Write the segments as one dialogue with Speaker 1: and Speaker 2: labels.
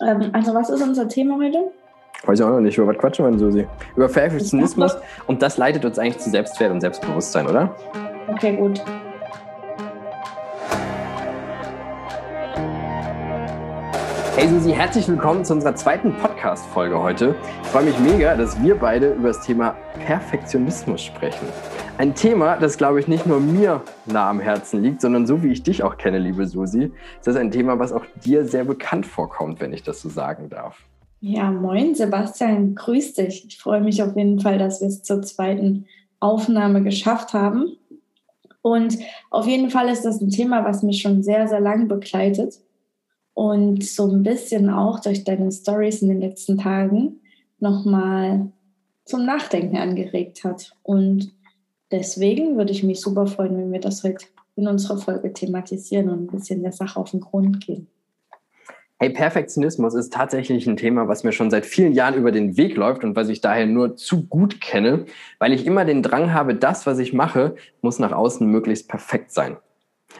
Speaker 1: Ähm, also was ist unser Thema heute?
Speaker 2: Weiß ich auch noch nicht. Über was quatschen wir denn, Susi? Über Perfektionismus. Und das leitet uns eigentlich zu Selbstwert und Selbstbewusstsein, oder?
Speaker 1: Okay, gut.
Speaker 2: Hey Susi, herzlich willkommen zu unserer zweiten Podcast-Folge heute. Ich freue mich mega, dass wir beide über das Thema Perfektionismus sprechen. Ein Thema, das, glaube ich, nicht nur mir nah am Herzen liegt, sondern so wie ich dich auch kenne, liebe Susi, ist das ein Thema, was auch dir sehr bekannt vorkommt, wenn ich das so sagen darf.
Speaker 1: Ja, moin Sebastian, grüß dich. Ich freue mich auf jeden Fall, dass wir es zur zweiten Aufnahme geschafft haben. Und auf jeden Fall ist das ein Thema, was mich schon sehr, sehr lange begleitet und so ein bisschen auch durch deine Stories in den letzten Tagen nochmal zum Nachdenken angeregt hat. Und Deswegen würde ich mich super freuen, wenn wir das heute in unserer Folge thematisieren und ein bisschen der Sache auf den Grund gehen.
Speaker 2: Hey, Perfektionismus ist tatsächlich ein Thema, was mir schon seit vielen Jahren über den Weg läuft und was ich daher nur zu gut kenne, weil ich immer den Drang habe, das, was ich mache, muss nach außen möglichst perfekt sein.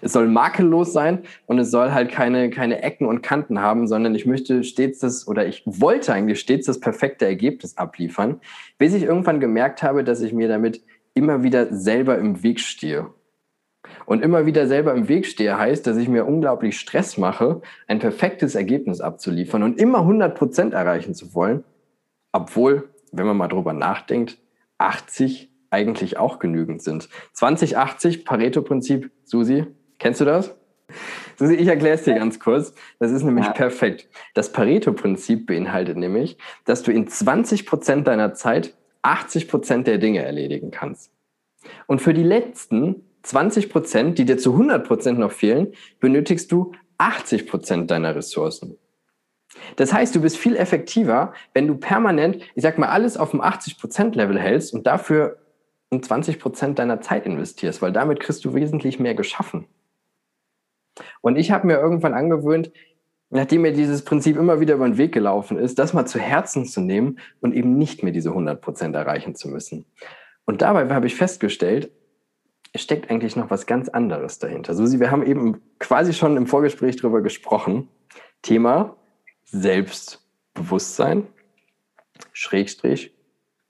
Speaker 2: Es soll makellos sein und es soll halt keine, keine Ecken und Kanten haben, sondern ich möchte stets das oder ich wollte eigentlich stets das perfekte Ergebnis abliefern, bis ich irgendwann gemerkt habe, dass ich mir damit immer wieder selber im Weg stehe. Und immer wieder selber im Weg stehe heißt, dass ich mir unglaublich Stress mache, ein perfektes Ergebnis abzuliefern und immer 100 Prozent erreichen zu wollen, obwohl, wenn man mal drüber nachdenkt, 80 eigentlich auch genügend sind. 2080 Pareto-Prinzip, Susi, kennst du das? Susi, ich erkläre es dir ganz kurz. Das ist nämlich ja. perfekt. Das Pareto-Prinzip beinhaltet nämlich, dass du in 20 Prozent deiner Zeit 80 Prozent der Dinge erledigen kannst. Und für die letzten 20 Prozent, die dir zu 100 Prozent noch fehlen, benötigst du 80 Prozent deiner Ressourcen. Das heißt, du bist viel effektiver, wenn du permanent, ich sag mal, alles auf dem 80 Prozent Level hältst und dafür 20 Prozent deiner Zeit investierst, weil damit kriegst du wesentlich mehr geschaffen. Und ich habe mir irgendwann angewöhnt, nachdem mir dieses Prinzip immer wieder über den Weg gelaufen ist, das mal zu Herzen zu nehmen und eben nicht mehr diese 100 Prozent erreichen zu müssen. Und dabei habe ich festgestellt, es steckt eigentlich noch was ganz anderes dahinter. Susi, wir haben eben quasi schon im Vorgespräch darüber gesprochen. Thema Selbstbewusstsein, Schrägstrich,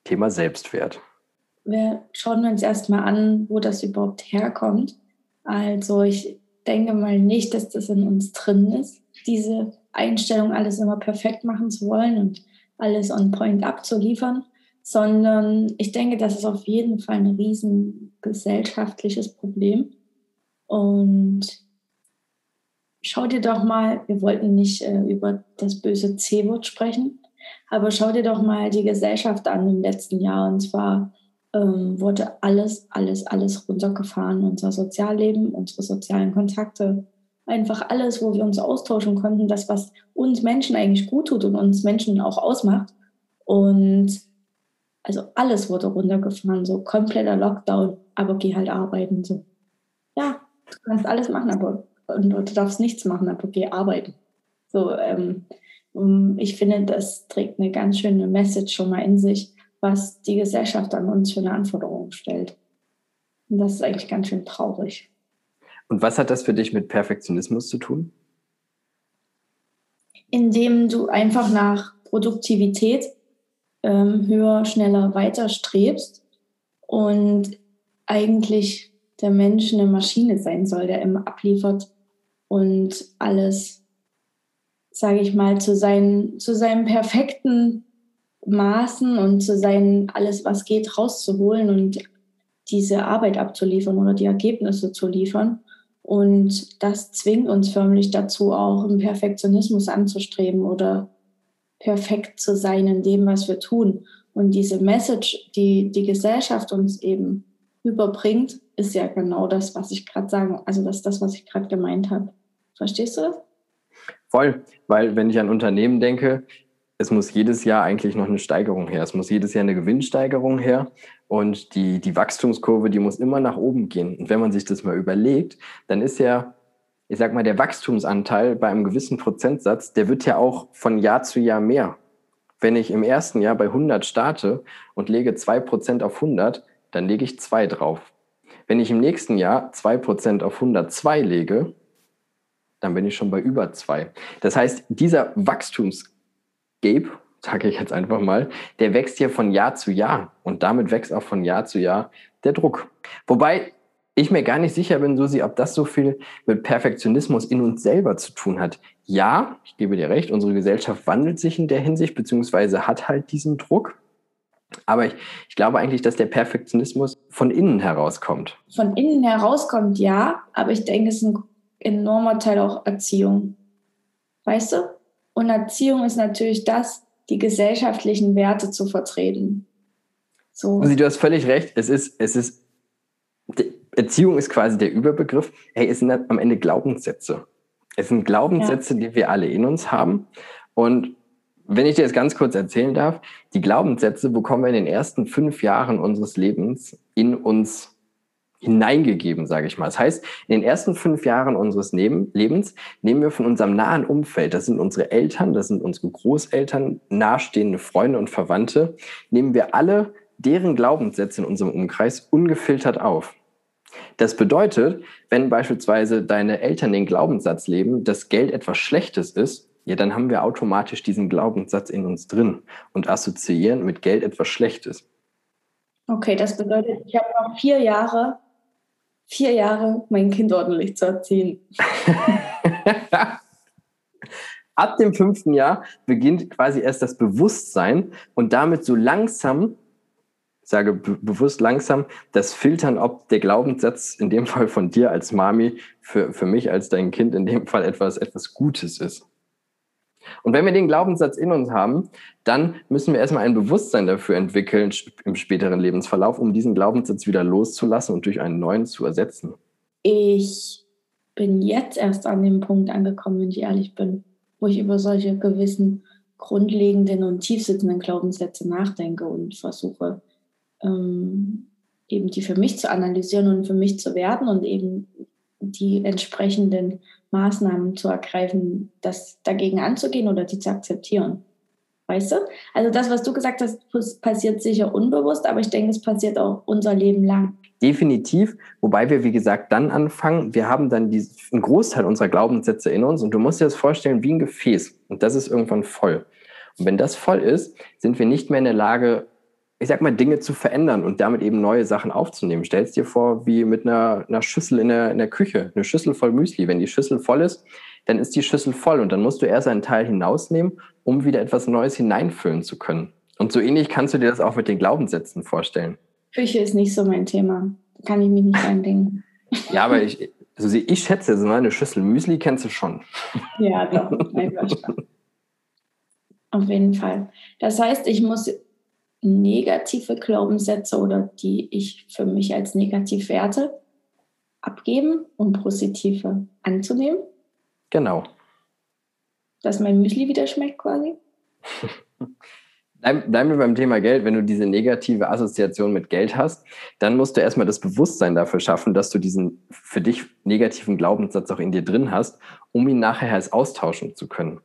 Speaker 2: Thema Selbstwert.
Speaker 1: Wir schauen uns erstmal an, wo das überhaupt herkommt. Also ich denke mal nicht, dass das in uns drin ist diese Einstellung, alles immer perfekt machen zu wollen und alles on point abzuliefern, sondern ich denke, das ist auf jeden Fall ein riesen gesellschaftliches Problem. Und schau dir doch mal, wir wollten nicht äh, über das böse C-Wort sprechen, aber schau dir doch mal die Gesellschaft an im letzten Jahr. Und zwar ähm, wurde alles, alles, alles runtergefahren. Unser Sozialleben, unsere sozialen Kontakte, einfach alles, wo wir uns austauschen konnten, das, was uns Menschen eigentlich gut tut und uns Menschen auch ausmacht. Und also alles wurde runtergefahren, so kompletter Lockdown, aber geh halt arbeiten. So. Ja, du kannst alles machen, aber und du darfst nichts machen, aber geh arbeiten. So, ähm, ich finde, das trägt eine ganz schöne Message schon mal in sich, was die Gesellschaft an uns für eine Anforderung stellt. Und das ist eigentlich ganz schön traurig.
Speaker 2: Und was hat das für dich mit Perfektionismus zu tun?
Speaker 1: Indem du einfach nach Produktivität ähm, höher, schneller, weiter strebst und eigentlich der Mensch eine Maschine sein soll, der immer abliefert und alles, sage ich mal, zu, seinen, zu seinem perfekten Maßen und zu seinen alles, was geht, rauszuholen und diese Arbeit abzuliefern oder die Ergebnisse zu liefern. Und das zwingt uns förmlich dazu, auch einen Perfektionismus anzustreben oder perfekt zu sein in dem, was wir tun. Und diese Message, die die Gesellschaft uns eben überbringt, ist ja genau das, was ich gerade sagen, also das ist das, was ich gerade gemeint habe. Verstehst du das?
Speaker 2: Voll, weil wenn ich an Unternehmen denke, es muss jedes Jahr eigentlich noch eine Steigerung her. Es muss jedes Jahr eine Gewinnsteigerung her. Und die, die Wachstumskurve, die muss immer nach oben gehen. Und wenn man sich das mal überlegt, dann ist ja, ich sag mal, der Wachstumsanteil bei einem gewissen Prozentsatz, der wird ja auch von Jahr zu Jahr mehr. Wenn ich im ersten Jahr bei 100 starte und lege 2% auf 100, dann lege ich 2 drauf. Wenn ich im nächsten Jahr 2% auf 102 lege, dann bin ich schon bei über zwei. Das heißt, dieser Wachstumsgape, sage ich jetzt einfach mal, der wächst hier von Jahr zu Jahr und damit wächst auch von Jahr zu Jahr der Druck. Wobei ich mir gar nicht sicher bin, Susi, ob das so viel mit Perfektionismus in uns selber zu tun hat. Ja, ich gebe dir recht, unsere Gesellschaft wandelt sich in der Hinsicht, beziehungsweise hat halt diesen Druck. Aber ich, ich glaube eigentlich, dass der Perfektionismus von innen herauskommt.
Speaker 1: Von innen herauskommt, ja, aber ich denke, es ist ein enormer Teil auch Erziehung. Weißt du? Und Erziehung ist natürlich das, die gesellschaftlichen Werte zu vertreten.
Speaker 2: So. Also, du hast völlig recht. Es ist, es ist, Erziehung ist quasi der Überbegriff. Hey, es sind am Ende Glaubenssätze. Es sind Glaubenssätze, ja. die wir alle in uns haben. Und wenn ich dir das ganz kurz erzählen darf, die Glaubenssätze bekommen wir in den ersten fünf Jahren unseres Lebens in uns hineingegeben, sage ich mal. Das heißt, in den ersten fünf Jahren unseres Lebens nehmen wir von unserem nahen Umfeld, das sind unsere Eltern, das sind unsere Großeltern, nahestehende Freunde und Verwandte, nehmen wir alle deren Glaubenssätze in unserem Umkreis ungefiltert auf. Das bedeutet, wenn beispielsweise deine Eltern den Glaubenssatz leben, dass Geld etwas Schlechtes ist, ja, dann haben wir automatisch diesen Glaubenssatz in uns drin und assoziieren mit Geld etwas Schlechtes.
Speaker 1: Okay, das bedeutet, ich habe noch vier Jahre, vier Jahre, mein Kind ordentlich zu erziehen.
Speaker 2: Ab dem fünften Jahr beginnt quasi erst das Bewusstsein und damit so langsam, sage bewusst langsam, das Filtern, ob der Glaubenssatz in dem Fall von dir als Mami für, für mich als dein Kind in dem Fall etwas, etwas Gutes ist. Und wenn wir den Glaubenssatz in uns haben, dann müssen wir erstmal ein Bewusstsein dafür entwickeln im späteren Lebensverlauf, um diesen Glaubenssatz wieder loszulassen und durch einen neuen zu ersetzen.
Speaker 1: Ich bin jetzt erst an dem Punkt angekommen, wenn ich ehrlich bin, wo ich über solche gewissen grundlegenden und tiefsitzenden Glaubenssätze nachdenke und versuche, ähm, eben die für mich zu analysieren und für mich zu werten und eben die entsprechenden Maßnahmen zu ergreifen, das dagegen anzugehen oder die zu akzeptieren. Weißt du? Also das, was du gesagt hast, passiert sicher unbewusst, aber ich denke, es passiert auch unser Leben lang.
Speaker 2: Definitiv, wobei wir, wie gesagt, dann anfangen, wir haben dann die, einen Großteil unserer Glaubenssätze in uns und du musst dir das vorstellen wie ein Gefäß und das ist irgendwann voll. Und wenn das voll ist, sind wir nicht mehr in der Lage, ich sag mal, Dinge zu verändern und damit eben neue Sachen aufzunehmen. Stellst dir vor, wie mit einer, einer Schüssel in der, in der Küche, eine Schüssel voll Müsli. Wenn die Schüssel voll ist, dann ist die Schüssel voll und dann musst du erst einen Teil hinausnehmen, um wieder etwas Neues hineinfüllen zu können. Und so ähnlich kannst du dir das auch mit den Glaubenssätzen vorstellen.
Speaker 1: Küche ist nicht so mein Thema. Kann ich mich nicht eindenken.
Speaker 2: Ja, aber ich, also ich schätze, so eine Schüssel Müsli kennst du schon.
Speaker 1: Ja, doch. Auf jeden Fall. Das heißt, ich muss negative Glaubenssätze oder die ich für mich als negativ werte, abgeben, um positive anzunehmen.
Speaker 2: Genau.
Speaker 1: Dass mein Müsli wieder schmeckt quasi.
Speaker 2: Bleiben wir beim Thema Geld. Wenn du diese negative Assoziation mit Geld hast, dann musst du erstmal das Bewusstsein dafür schaffen, dass du diesen für dich negativen Glaubenssatz auch in dir drin hast, um ihn nachher als austauschen zu können.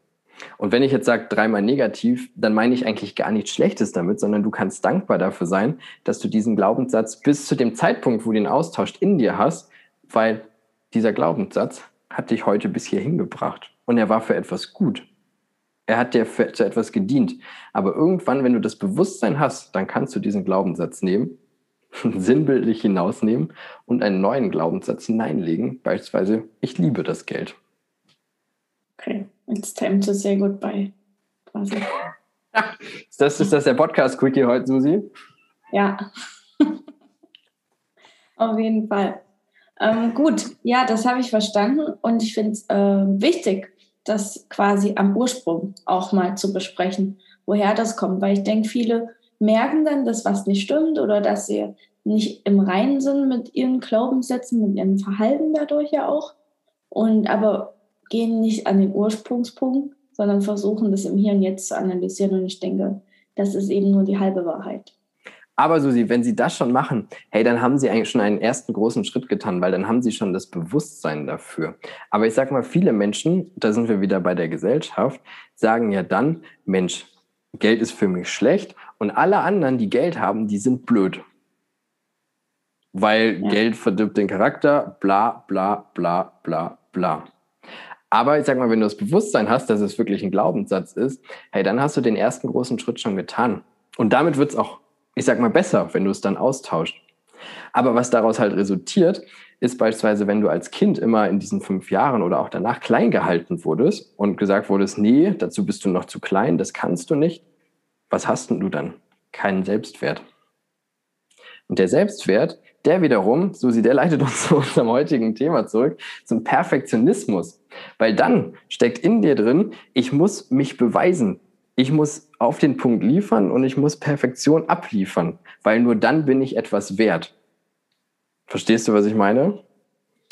Speaker 2: Und wenn ich jetzt sage dreimal negativ, dann meine ich eigentlich gar nichts Schlechtes damit, sondern du kannst dankbar dafür sein, dass du diesen Glaubenssatz bis zu dem Zeitpunkt, wo du ihn austauscht, in dir hast, weil dieser Glaubenssatz hat dich heute bis hierhin gebracht und er war für etwas gut. Er hat dir für, zu etwas gedient. Aber irgendwann, wenn du das Bewusstsein hast, dann kannst du diesen Glaubenssatz nehmen, sinnbildlich hinausnehmen und einen neuen Glaubenssatz hineinlegen. Beispielsweise, ich liebe das Geld.
Speaker 1: Okay. It's time to say goodbye. Quasi.
Speaker 2: Das ist das der Podcast-Quickie heute, Susi?
Speaker 1: Ja. Auf jeden Fall. Ähm, gut, ja, das habe ich verstanden und ich finde es äh, wichtig, das quasi am Ursprung auch mal zu besprechen, woher das kommt, weil ich denke, viele merken dann, dass was nicht stimmt oder dass sie nicht im Reinen sind mit ihren Glaubenssätzen, mit ihrem Verhalten dadurch ja auch. Und aber gehen nicht an den Ursprungspunkt, sondern versuchen das im Hier und Jetzt zu analysieren. Und ich denke, das ist eben nur die halbe Wahrheit.
Speaker 2: Aber Susi, wenn Sie das schon machen, hey, dann haben Sie eigentlich schon einen ersten großen Schritt getan, weil dann haben Sie schon das Bewusstsein dafür. Aber ich sage mal, viele Menschen, da sind wir wieder bei der Gesellschaft, sagen ja dann, Mensch, Geld ist für mich schlecht und alle anderen, die Geld haben, die sind blöd. Weil ja. Geld verdirbt den Charakter, bla, bla, bla, bla, bla. Aber ich sag mal, wenn du das Bewusstsein hast, dass es wirklich ein Glaubenssatz ist, hey, dann hast du den ersten großen Schritt schon getan. Und damit wird es auch, ich sag mal, besser, wenn du es dann austauscht. Aber was daraus halt resultiert, ist beispielsweise, wenn du als Kind immer in diesen fünf Jahren oder auch danach klein gehalten wurdest und gesagt wurdest, nee, dazu bist du noch zu klein, das kannst du nicht. Was hast denn du dann? Keinen Selbstwert. Und der Selbstwert, der wiederum, Susi, der leitet uns zu unserem heutigen Thema zurück, zum Perfektionismus. Weil dann steckt in dir drin, ich muss mich beweisen. Ich muss auf den Punkt liefern und ich muss Perfektion abliefern, weil nur dann bin ich etwas wert. Verstehst du, was ich meine?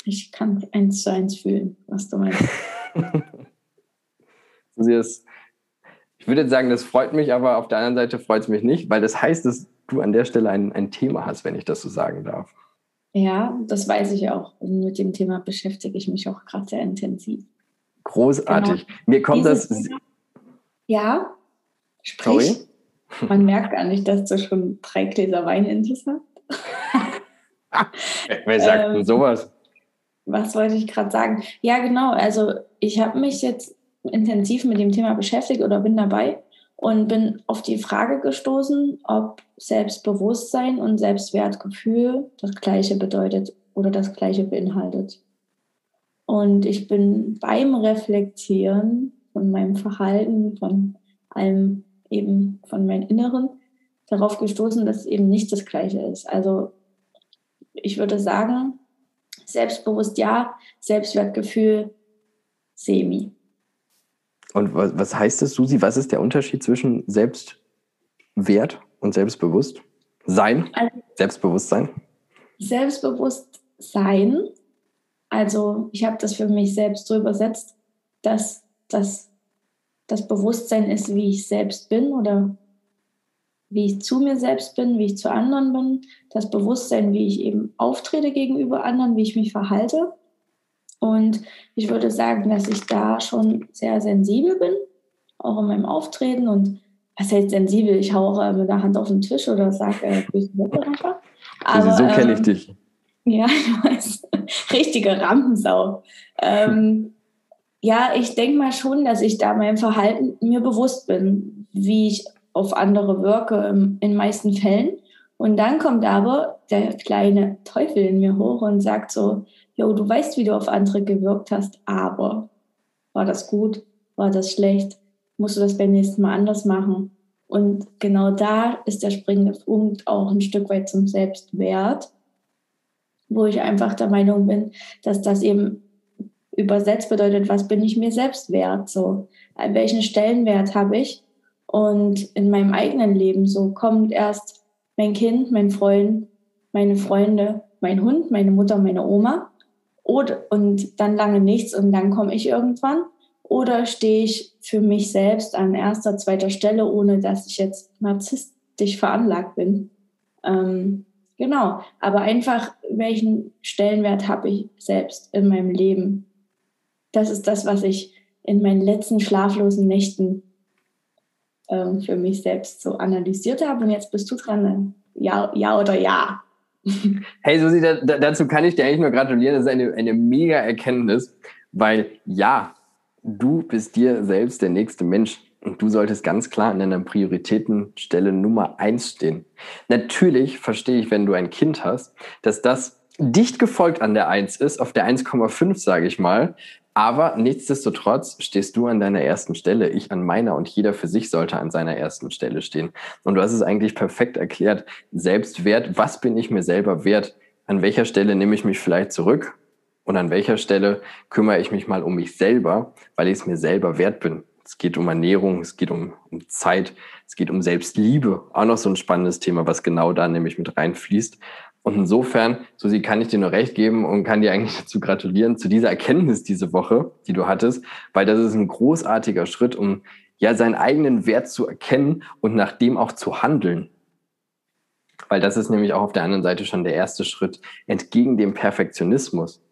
Speaker 1: Ich kann eins zu eins fühlen, was du meinst.
Speaker 2: Ich würde jetzt sagen, das freut mich, aber auf der anderen Seite freut es mich nicht, weil das heißt, dass du an der Stelle ein, ein Thema hast, wenn ich das so sagen darf.
Speaker 1: Ja, das weiß ich auch. Und mit dem Thema beschäftige ich mich auch gerade sehr intensiv.
Speaker 2: Großartig. Genau. Mir kommt Dieses das. Thema,
Speaker 1: ja, sprich. Sorry? Man merkt gar nicht, dass du schon drei Gläser Wein in dich hast.
Speaker 2: Wer sagt ähm, denn sowas?
Speaker 1: Was wollte ich gerade sagen? Ja, genau. Also, ich habe mich jetzt intensiv mit dem Thema beschäftigt oder bin dabei und bin auf die Frage gestoßen, ob Selbstbewusstsein und Selbstwertgefühl das gleiche bedeutet oder das gleiche beinhaltet. Und ich bin beim Reflektieren von meinem Verhalten, von allem eben von meinem Inneren, darauf gestoßen, dass es eben nicht das gleiche ist. Also ich würde sagen, selbstbewusst ja, Selbstwertgefühl semi.
Speaker 2: Und was, was heißt das, Susi? Was ist der Unterschied zwischen Selbstwert und Selbstbewusst? Sein? Also, Selbstbewusstsein?
Speaker 1: Selbstbewusstsein, also ich habe das für mich selbst so übersetzt, dass das, das Bewusstsein ist, wie ich selbst bin oder wie ich zu mir selbst bin, wie ich zu anderen bin, das Bewusstsein, wie ich eben auftrete gegenüber anderen, wie ich mich verhalte und ich würde sagen, dass ich da schon sehr sensibel bin, auch in meinem Auftreten. Und was heißt sensibel? Ich haue mit der Hand auf den Tisch oder sage äh, böse Worte einfach.
Speaker 2: Aber, so kenne ich ähm, dich.
Speaker 1: Ja, ich weiß. Richtige Rampensau. ähm, ja, ich denke mal schon, dass ich da meinem Verhalten mir bewusst bin, wie ich auf andere wirke in den meisten Fällen. Und dann kommt aber der kleine Teufel in mir hoch und sagt so, jo, du weißt, wie du auf andere gewirkt hast, aber war das gut? War das schlecht? Musst du das beim nächsten Mal anders machen? Und genau da ist der springende Punkt auch ein Stück weit zum Selbstwert, wo ich einfach der Meinung bin, dass das eben übersetzt bedeutet, was bin ich mir selbst wert? So, welchen Stellenwert habe ich? Und in meinem eigenen Leben so kommt erst mein Kind, mein Freund, meine Freunde, mein Hund, meine Mutter, meine Oma. Oder, und dann lange nichts und dann komme ich irgendwann. Oder stehe ich für mich selbst an erster, zweiter Stelle, ohne dass ich jetzt narzisstisch veranlagt bin. Ähm, genau, aber einfach, welchen Stellenwert habe ich selbst in meinem Leben? Das ist das, was ich in meinen letzten schlaflosen Nächten ähm, für mich selbst so analysiert habe. Und jetzt bist du dran. Ja, ja oder ja.
Speaker 2: Hey Susi, da, dazu kann ich dir eigentlich nur gratulieren. Das ist eine, eine mega Erkenntnis, weil ja, du bist dir selbst der nächste Mensch und du solltest ganz klar an deiner Prioritätenstelle Nummer eins stehen. Natürlich verstehe ich, wenn du ein Kind hast, dass das dicht gefolgt an der 1 ist, auf der 1,5 sage ich mal, aber nichtsdestotrotz stehst du an deiner ersten Stelle, ich an meiner und jeder für sich sollte an seiner ersten Stelle stehen. Und du hast es eigentlich perfekt erklärt. Selbstwert, was bin ich mir selber wert? An welcher Stelle nehme ich mich vielleicht zurück? Und an welcher Stelle kümmere ich mich mal um mich selber, weil ich es mir selber wert bin? Es geht um Ernährung, es geht um, um Zeit, es geht um Selbstliebe. Auch noch so ein spannendes Thema, was genau da nämlich mit reinfließt. Und insofern, Susi, kann ich dir nur recht geben und kann dir eigentlich dazu gratulieren, zu dieser Erkenntnis diese Woche, die du hattest, weil das ist ein großartiger Schritt, um ja seinen eigenen Wert zu erkennen und nach dem auch zu handeln. Weil das ist nämlich auch auf der anderen Seite schon der erste Schritt entgegen dem Perfektionismus.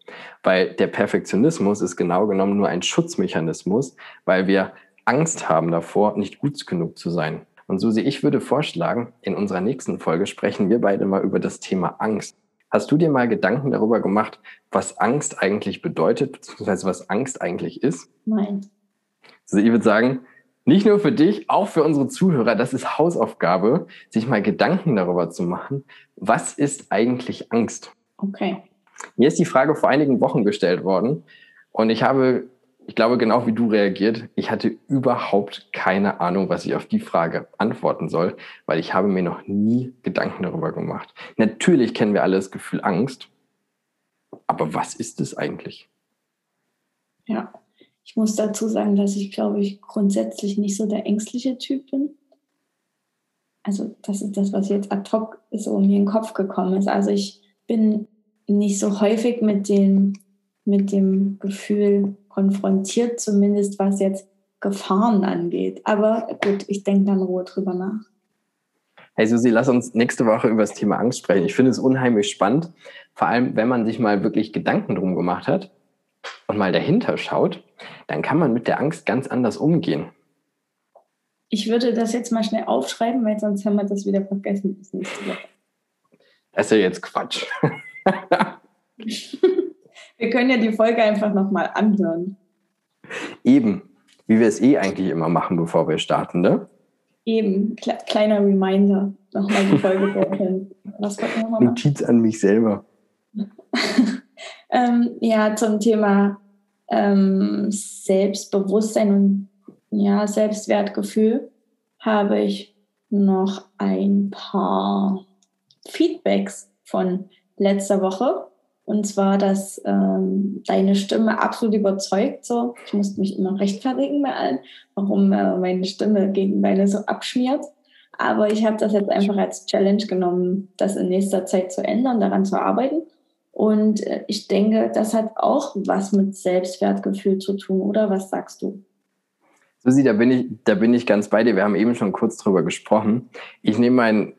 Speaker 2: Weil der Perfektionismus ist genau genommen nur ein Schutzmechanismus, weil wir Angst haben davor, nicht gut genug zu sein. Und Susi, ich würde vorschlagen, in unserer nächsten Folge sprechen wir beide mal über das Thema Angst. Hast du dir mal Gedanken darüber gemacht, was Angst eigentlich bedeutet, beziehungsweise was Angst eigentlich ist?
Speaker 1: Nein.
Speaker 2: Also ich würde sagen, nicht nur für dich, auch für unsere Zuhörer, das ist Hausaufgabe, sich mal Gedanken darüber zu machen, was ist eigentlich Angst?
Speaker 1: Okay.
Speaker 2: Mir ist die Frage vor einigen Wochen gestellt worden und ich habe, ich glaube, genau wie du reagiert. Ich hatte überhaupt keine Ahnung, was ich auf die Frage antworten soll, weil ich habe mir noch nie Gedanken darüber gemacht. Natürlich kennen wir alle das Gefühl Angst, aber was ist es eigentlich?
Speaker 1: Ja, ich muss dazu sagen, dass ich, glaube ich, grundsätzlich nicht so der ängstliche Typ bin. Also das ist das, was jetzt ad hoc so mir in den Kopf gekommen ist. Also ich bin nicht so häufig mit dem, mit dem Gefühl konfrontiert, zumindest was jetzt Gefahren angeht. Aber gut, ich denke dann Ruhe drüber nach.
Speaker 2: Hey Susi, lass uns nächste Woche über das Thema Angst sprechen. Ich finde es unheimlich spannend, vor allem wenn man sich mal wirklich Gedanken drum gemacht hat und mal dahinter schaut, dann kann man mit der Angst ganz anders umgehen.
Speaker 1: Ich würde das jetzt mal schnell aufschreiben, weil sonst haben wir das wieder vergessen bis nächste Woche.
Speaker 2: Das ist ja jetzt Quatsch.
Speaker 1: wir können ja die Folge einfach nochmal anhören.
Speaker 2: Eben, wie wir es eh eigentlich immer machen, bevor wir starten, ne?
Speaker 1: Eben, Kle kleiner Reminder, nochmal die Folge durchhören.
Speaker 2: Was wollten wir nochmal? Notiz an mich selber.
Speaker 1: ähm, ja, zum Thema ähm, Selbstbewusstsein und ja, Selbstwertgefühl habe ich noch ein paar Feedbacks von letzter Woche. Und zwar, dass ähm, deine Stimme absolut überzeugt. So, ich musste mich immer rechtfertigen bei allen, warum äh, meine Stimme gegen deine so abschmiert. Aber ich habe das jetzt einfach als Challenge genommen, das in nächster Zeit zu ändern, daran zu arbeiten. Und äh, ich denke, das hat auch was mit Selbstwertgefühl zu tun, oder was sagst du?
Speaker 2: Susi, da bin ich, da bin ich ganz bei dir. Wir haben eben schon kurz drüber gesprochen. Ich nehme meinen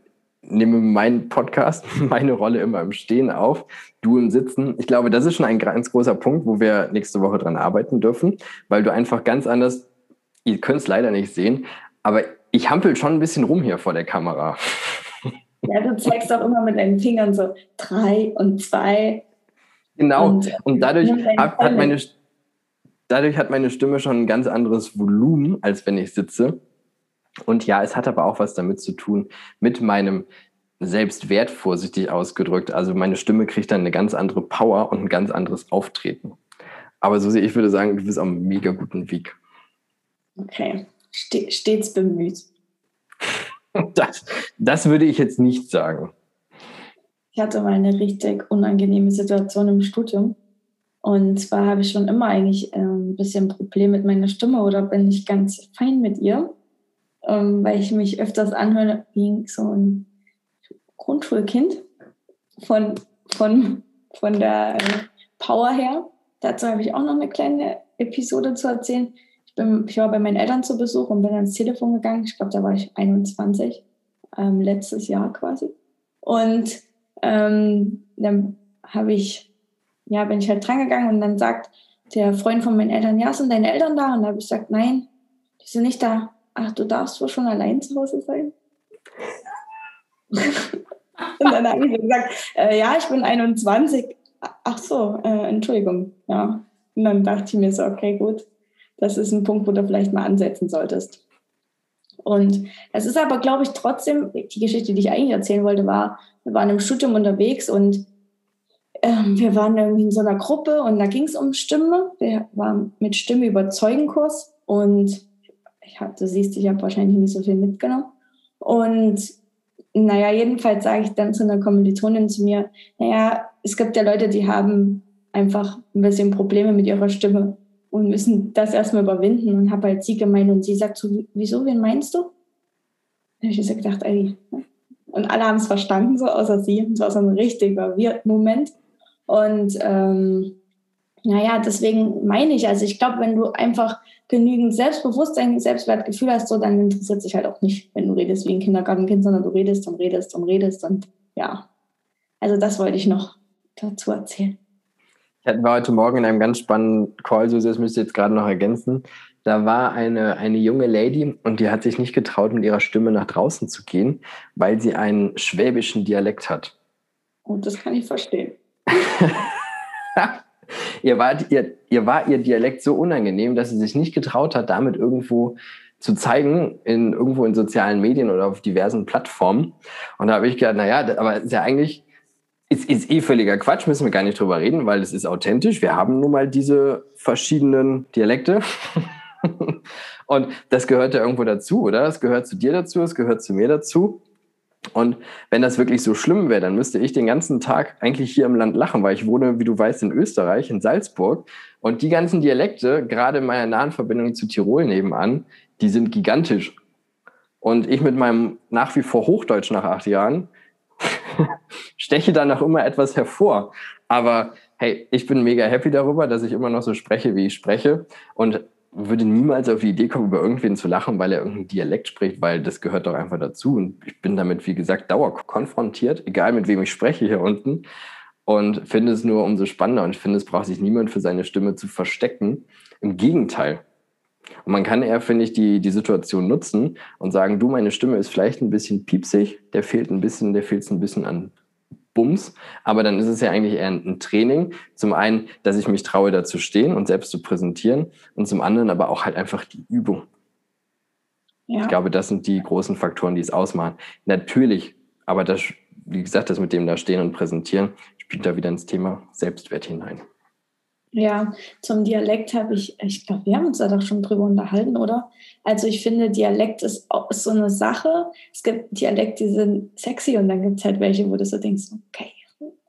Speaker 2: nehme meinen Podcast, meine Rolle immer im Stehen auf, du im Sitzen. Ich glaube, das ist schon ein ganz großer Punkt, wo wir nächste Woche dran arbeiten dürfen, weil du einfach ganz anders, ihr könnt es leider nicht sehen, aber ich hampel schon ein bisschen rum hier vor der Kamera.
Speaker 1: Ja, du zeigst auch immer mit deinen Fingern so drei und zwei.
Speaker 2: Genau, und, und dadurch, hat, hat meine, dadurch hat meine Stimme schon ein ganz anderes Volumen, als wenn ich sitze. Und ja, es hat aber auch was damit zu tun, mit meinem Selbstwert vorsichtig ausgedrückt. Also meine Stimme kriegt dann eine ganz andere Power und ein ganz anderes Auftreten. Aber Susi, ich würde sagen, du bist auf einem mega guten Weg.
Speaker 1: Okay, stets bemüht.
Speaker 2: Das, das würde ich jetzt nicht sagen.
Speaker 1: Ich hatte mal eine richtig unangenehme Situation im Studium. Und zwar habe ich schon immer eigentlich äh, ein bisschen Problem mit meiner Stimme oder bin ich ganz fein mit ihr, ähm, weil ich mich öfters anhöre wie so ein Grundschulkind von, von, von der äh, Power her. Dazu habe ich auch noch eine kleine Episode zu erzählen bin, ich war bei meinen Eltern zu Besuch und bin ans Telefon gegangen. Ich glaube, da war ich 21, ähm, letztes Jahr quasi. Und ähm, dann habe ich, ja, bin ich halt dran gegangen und dann sagt der Freund von meinen Eltern, ja, sind deine Eltern da? Und da habe ich gesagt, nein, die sind nicht da. Ach, du darfst wohl schon allein zu Hause sein? und dann habe ich gesagt, äh, ja, ich bin 21. Ach so, äh, Entschuldigung, ja. Und dann dachte ich mir so, okay, gut, das ist ein Punkt, wo du vielleicht mal ansetzen solltest. Und es ist aber, glaube ich, trotzdem, die Geschichte, die ich eigentlich erzählen wollte, war, wir waren im Studium unterwegs und äh, wir waren irgendwie in so einer Gruppe und da ging es um Stimme. Wir waren mit Stimme überzeugen Kurs und ich hab, du siehst, ich habe wahrscheinlich nicht so viel mitgenommen. Und naja, jedenfalls sage ich dann zu einer Kommilitonin zu mir, naja, es gibt ja Leute, die haben einfach ein bisschen Probleme mit ihrer Stimme und müssen das erstmal überwinden und habe halt sie gemeint und sie sagt so, wieso, wen meinst du? Da habe ich so gedacht, ey. Ne? Und alle haben es verstanden, so außer sie. Und es war so ein richtiger Moment. Und ähm, naja, deswegen meine ich, also ich glaube, wenn du einfach genügend Selbstbewusstsein, Selbstwertgefühl hast, so, dann interessiert sich halt auch nicht, wenn du redest wie ein Kindergartenkind, sondern du redest und redest und redest und ja. Also das wollte ich noch dazu erzählen.
Speaker 2: Ich war heute Morgen in einem ganz spannenden Call, so das müsst ihr jetzt gerade noch ergänzen. Da war eine, eine junge Lady und die hat sich nicht getraut, mit ihrer Stimme nach draußen zu gehen, weil sie einen schwäbischen Dialekt hat.
Speaker 1: Und das kann ich verstehen.
Speaker 2: ihr, wart, ihr, ihr war ihr Dialekt so unangenehm, dass sie sich nicht getraut hat, damit irgendwo zu zeigen, in, irgendwo in sozialen Medien oder auf diversen Plattformen. Und da habe ich gedacht, naja, aber ist ja eigentlich, ist, ist eh völliger Quatsch, müssen wir gar nicht drüber reden, weil es ist authentisch. Wir haben nun mal diese verschiedenen Dialekte. Und das gehört ja irgendwo dazu, oder? Es gehört zu dir dazu, es gehört zu mir dazu. Und wenn das wirklich so schlimm wäre, dann müsste ich den ganzen Tag eigentlich hier im Land lachen, weil ich wohne, wie du weißt, in Österreich, in Salzburg. Und die ganzen Dialekte, gerade in meiner nahen Verbindung zu Tirol nebenan, die sind gigantisch. Und ich mit meinem nach wie vor Hochdeutsch nach acht Jahren steche da noch immer etwas hervor. Aber hey, ich bin mega happy darüber, dass ich immer noch so spreche, wie ich spreche. Und würde niemals auf die Idee kommen, über irgendwen zu lachen, weil er irgendeinen Dialekt spricht, weil das gehört doch einfach dazu. Und ich bin damit, wie gesagt, dauernd konfrontiert, egal mit wem ich spreche hier unten. Und finde es nur umso spannender. Und ich finde, es braucht sich niemand für seine Stimme zu verstecken. Im Gegenteil. Und man kann eher, finde ich, die, die Situation nutzen und sagen, du, meine Stimme ist vielleicht ein bisschen piepsig, der fehlt ein bisschen, der fehlt ein bisschen an Bums. Aber dann ist es ja eigentlich eher ein Training. Zum einen, dass ich mich traue, da zu stehen und selbst zu präsentieren. Und zum anderen aber auch halt einfach die Übung. Ja. Ich glaube, das sind die großen Faktoren, die es ausmachen. Natürlich, aber das, wie gesagt, das mit dem da stehen und präsentieren, spielt da wieder ins Thema Selbstwert hinein.
Speaker 1: Ja, zum Dialekt habe ich, ich glaube, wir haben uns da doch schon drüber unterhalten, oder? Also ich finde, Dialekt ist, ist so eine Sache. Es gibt Dialekte, die sind sexy und dann gibt es halt welche, wo du so denkst, okay,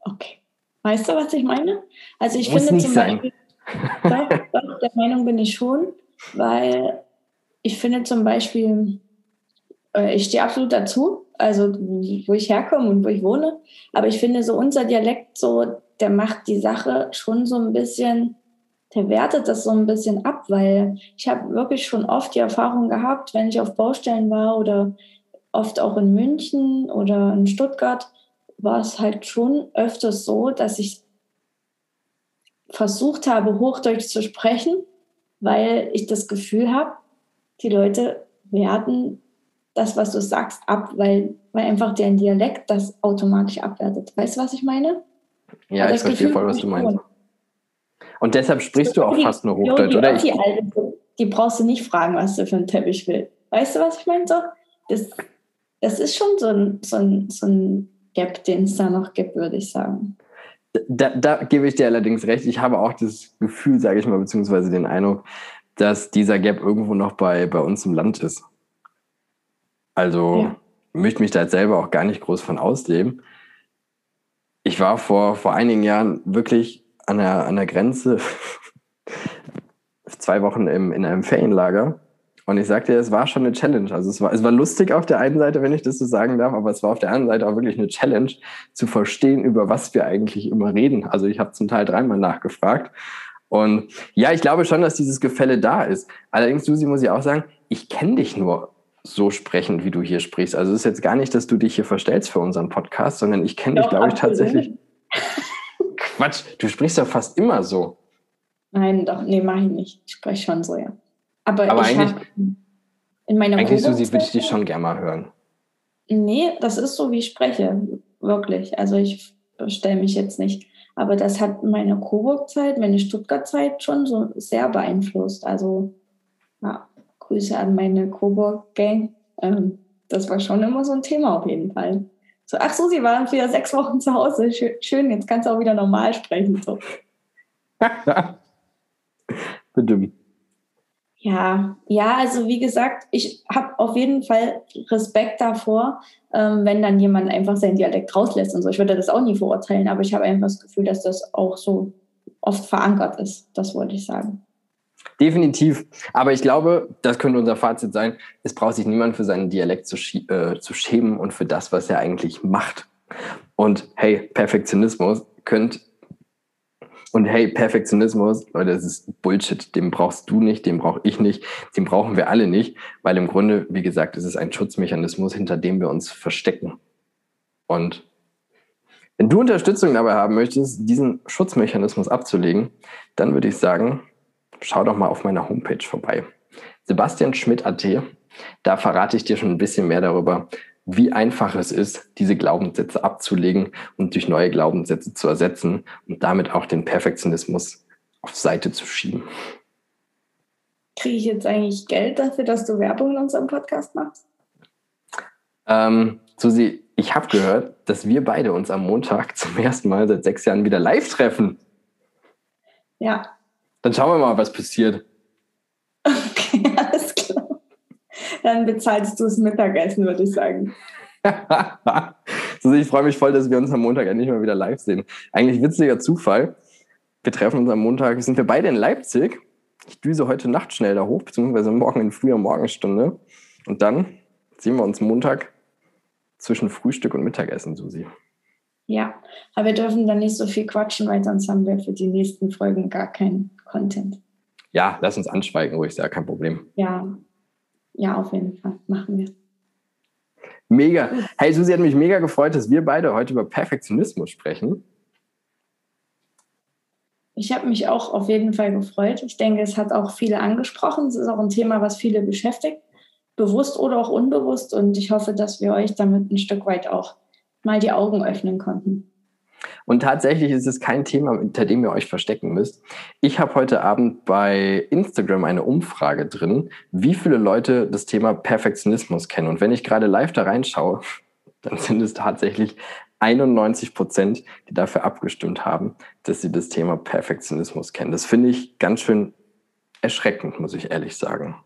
Speaker 1: okay. Weißt du, was ich meine? Also ich Muss finde zum sein. Beispiel, doch, doch, der Meinung bin ich schon, weil ich finde zum Beispiel, äh, ich stehe absolut dazu, also wo ich herkomme und wo ich wohne, aber ich finde so unser Dialekt so, der macht die Sache schon so ein bisschen, der wertet das so ein bisschen ab, weil ich habe wirklich schon oft die Erfahrung gehabt, wenn ich auf Baustellen war oder oft auch in München oder in Stuttgart, war es halt schon öfters so, dass ich versucht habe, Hochdeutsch zu sprechen, weil ich das Gefühl habe, die Leute werten das, was du sagst, ab, weil, weil einfach der Dialekt das automatisch abwertet. Weißt du, was ich meine?
Speaker 2: Ja, also ich verstehe voll, was du meinst. Und deshalb sprichst du auch fast nur Hochdeutsch, oder?
Speaker 1: Die, die brauchst du nicht fragen, was du für einen Teppich willst. Weißt du, was ich meine? So, das, das ist schon so ein, so ein, so ein Gap, den es da noch gibt, würde ich sagen.
Speaker 2: Da, da, gebe ich dir allerdings recht. Ich habe auch das Gefühl, sage ich mal, beziehungsweise den Eindruck, dass dieser Gap irgendwo noch bei, bei uns im Land ist. Also ja. möchte mich da jetzt selber auch gar nicht groß von ausleben ich war vor, vor einigen Jahren wirklich an der, an der Grenze, zwei Wochen im, in einem Ferienlager. Und ich sagte, es war schon eine Challenge. Also es war, es war lustig auf der einen Seite, wenn ich das so sagen darf, aber es war auf der anderen Seite auch wirklich eine Challenge, zu verstehen, über was wir eigentlich immer reden. Also ich habe zum Teil dreimal nachgefragt. Und ja, ich glaube schon, dass dieses Gefälle da ist. Allerdings, Susi, muss ich auch sagen, ich kenne dich nur so sprechen, wie du hier sprichst. Also es ist jetzt gar nicht, dass du dich hier verstellst für unseren Podcast, sondern ich kenne dich, glaube ich, tatsächlich. Quatsch, du sprichst ja fast immer so.
Speaker 1: Nein, doch, nee, mache ich nicht. Ich spreche schon so, ja. Aber,
Speaker 2: Aber eigentlich, in meiner eigentlich Susi, würde ich dich schon gerne mal hören.
Speaker 1: Nee, das ist so, wie ich spreche. Wirklich. Also ich stelle mich jetzt nicht. Aber das hat meine Coburg-Zeit, meine Stuttgart-Zeit schon so sehr beeinflusst. Also, ja. Grüße an meine Coburg-Gang. Ähm, das war schon immer so ein Thema auf jeden Fall. So, ach so, sie waren wieder sechs Wochen zu Hause. Schön, jetzt kannst du auch wieder normal sprechen. So.
Speaker 2: Bedimmt.
Speaker 1: Ja, ja, also wie gesagt, ich habe auf jeden Fall Respekt davor, ähm, wenn dann jemand einfach seinen Dialekt rauslässt und so. Ich würde das auch nie verurteilen, aber ich habe einfach das Gefühl, dass das auch so oft verankert ist. Das wollte ich sagen.
Speaker 2: Definitiv. Aber ich glaube, das könnte unser Fazit sein. Es braucht sich niemand für seinen Dialekt zu, äh, zu schämen und für das, was er eigentlich macht. Und hey, Perfektionismus könnt und hey, Perfektionismus, Leute, das ist Bullshit. Den brauchst du nicht, den brauche ich nicht, den brauchen wir alle nicht, weil im Grunde, wie gesagt, es ist ein Schutzmechanismus, hinter dem wir uns verstecken. Und wenn du Unterstützung dabei haben möchtest, diesen Schutzmechanismus abzulegen, dann würde ich sagen, schau doch mal auf meiner Homepage vorbei. Sebastian Schmidt.at. Da verrate ich dir schon ein bisschen mehr darüber, wie einfach es ist, diese Glaubenssätze abzulegen und durch neue Glaubenssätze zu ersetzen und damit auch den Perfektionismus auf Seite zu schieben.
Speaker 1: Kriege ich jetzt eigentlich Geld dafür, dass du Werbung in unserem Podcast machst?
Speaker 2: Ähm, Susi, ich habe gehört, dass wir beide uns am Montag zum ersten Mal seit sechs Jahren wieder live treffen.
Speaker 1: Ja.
Speaker 2: Dann schauen wir mal, was passiert.
Speaker 1: Okay, alles klar. Dann bezahlst du das Mittagessen, würde ich sagen.
Speaker 2: Susi, ich freue mich voll, dass wir uns am Montag endlich mal wieder live sehen. Eigentlich witziger Zufall. Wir treffen uns am Montag, sind wir beide in Leipzig. Ich düse heute Nacht schnell da hoch, beziehungsweise morgen in früher Morgenstunde. Und dann sehen wir uns Montag zwischen Frühstück und Mittagessen, Susi.
Speaker 1: Ja, aber wir dürfen dann nicht so viel quatschen, weil sonst haben wir für die nächsten Folgen gar keinen Content.
Speaker 2: Ja, lass uns anschweigen, ruhig, ist ja kein Problem.
Speaker 1: Ja, ja, auf jeden Fall. Machen wir.
Speaker 2: Mega. Hey, Susi hat mich mega gefreut, dass wir beide heute über Perfektionismus sprechen.
Speaker 1: Ich habe mich auch auf jeden Fall gefreut. Ich denke, es hat auch viele angesprochen. Es ist auch ein Thema, was viele beschäftigt bewusst oder auch unbewusst. Und ich hoffe, dass wir euch damit ein Stück weit auch mal die Augen öffnen konnten.
Speaker 2: Und tatsächlich ist es kein Thema, hinter dem ihr euch verstecken müsst. Ich habe heute Abend bei Instagram eine Umfrage drin, wie viele Leute das Thema Perfektionismus kennen. Und wenn ich gerade live da reinschaue, dann sind es tatsächlich 91 Prozent, die dafür abgestimmt haben, dass sie das Thema Perfektionismus kennen. Das finde ich ganz schön erschreckend, muss ich ehrlich sagen.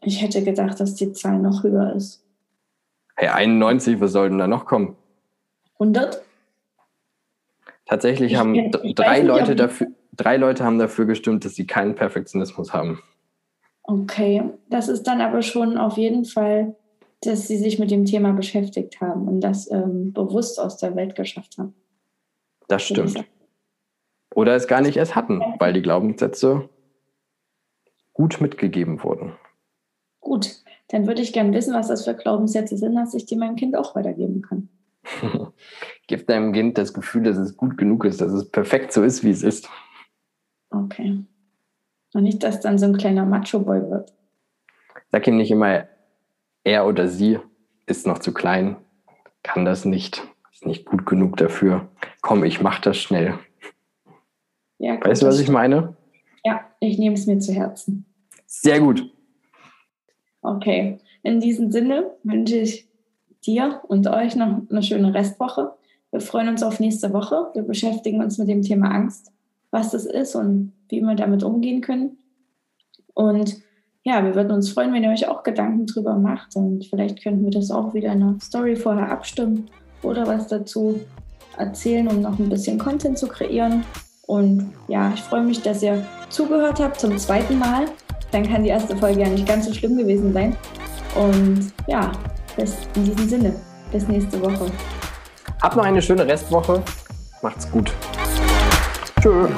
Speaker 1: Ich hätte gedacht, dass die Zahl noch höher ist.
Speaker 2: Hey, 91, was soll denn da noch kommen?
Speaker 1: 100?
Speaker 2: Tatsächlich ich, haben ich drei nicht, Leute dafür, drei Leute haben dafür gestimmt, dass sie keinen Perfektionismus haben.
Speaker 1: Okay, das ist dann aber schon auf jeden Fall, dass sie sich mit dem Thema beschäftigt haben und das ähm, bewusst aus der Welt geschafft haben.
Speaker 2: Das stimmt. Oder es gar nicht erst hatten, weil die Glaubenssätze gut mitgegeben wurden.
Speaker 1: Gut, dann würde ich gerne wissen, was das für Glaubenssätze sind, dass ich die meinem Kind auch weitergeben kann.
Speaker 2: Gib deinem Kind das Gefühl, dass es gut genug ist, dass es perfekt so ist, wie es ist.
Speaker 1: Okay. Und nicht, dass dann so ein kleiner Macho-Boy wird.
Speaker 2: Sag ihm nicht immer, er oder sie ist noch zu klein, kann das nicht, ist nicht gut genug dafür. Komm, ich mach das schnell. Ja, gut, weißt du, was ich meine?
Speaker 1: Ja, ich nehme es mir zu Herzen.
Speaker 2: Sehr gut.
Speaker 1: Okay, in diesem Sinne wünsche ich dir und euch noch eine schöne Restwoche. Wir freuen uns auf nächste Woche. Wir beschäftigen uns mit dem Thema Angst, was das ist und wie wir damit umgehen können. Und ja, wir würden uns freuen, wenn ihr euch auch Gedanken drüber macht. Und vielleicht könnten wir das auch wieder in einer Story vorher abstimmen oder was dazu erzählen, um noch ein bisschen Content zu kreieren. Und ja, ich freue mich, dass ihr zugehört habt zum zweiten Mal dann kann die erste Folge ja nicht ganz so schlimm gewesen sein. Und ja, bis in diesem Sinne, bis nächste Woche.
Speaker 2: Habt noch eine schöne Restwoche. Macht's gut. Tschö.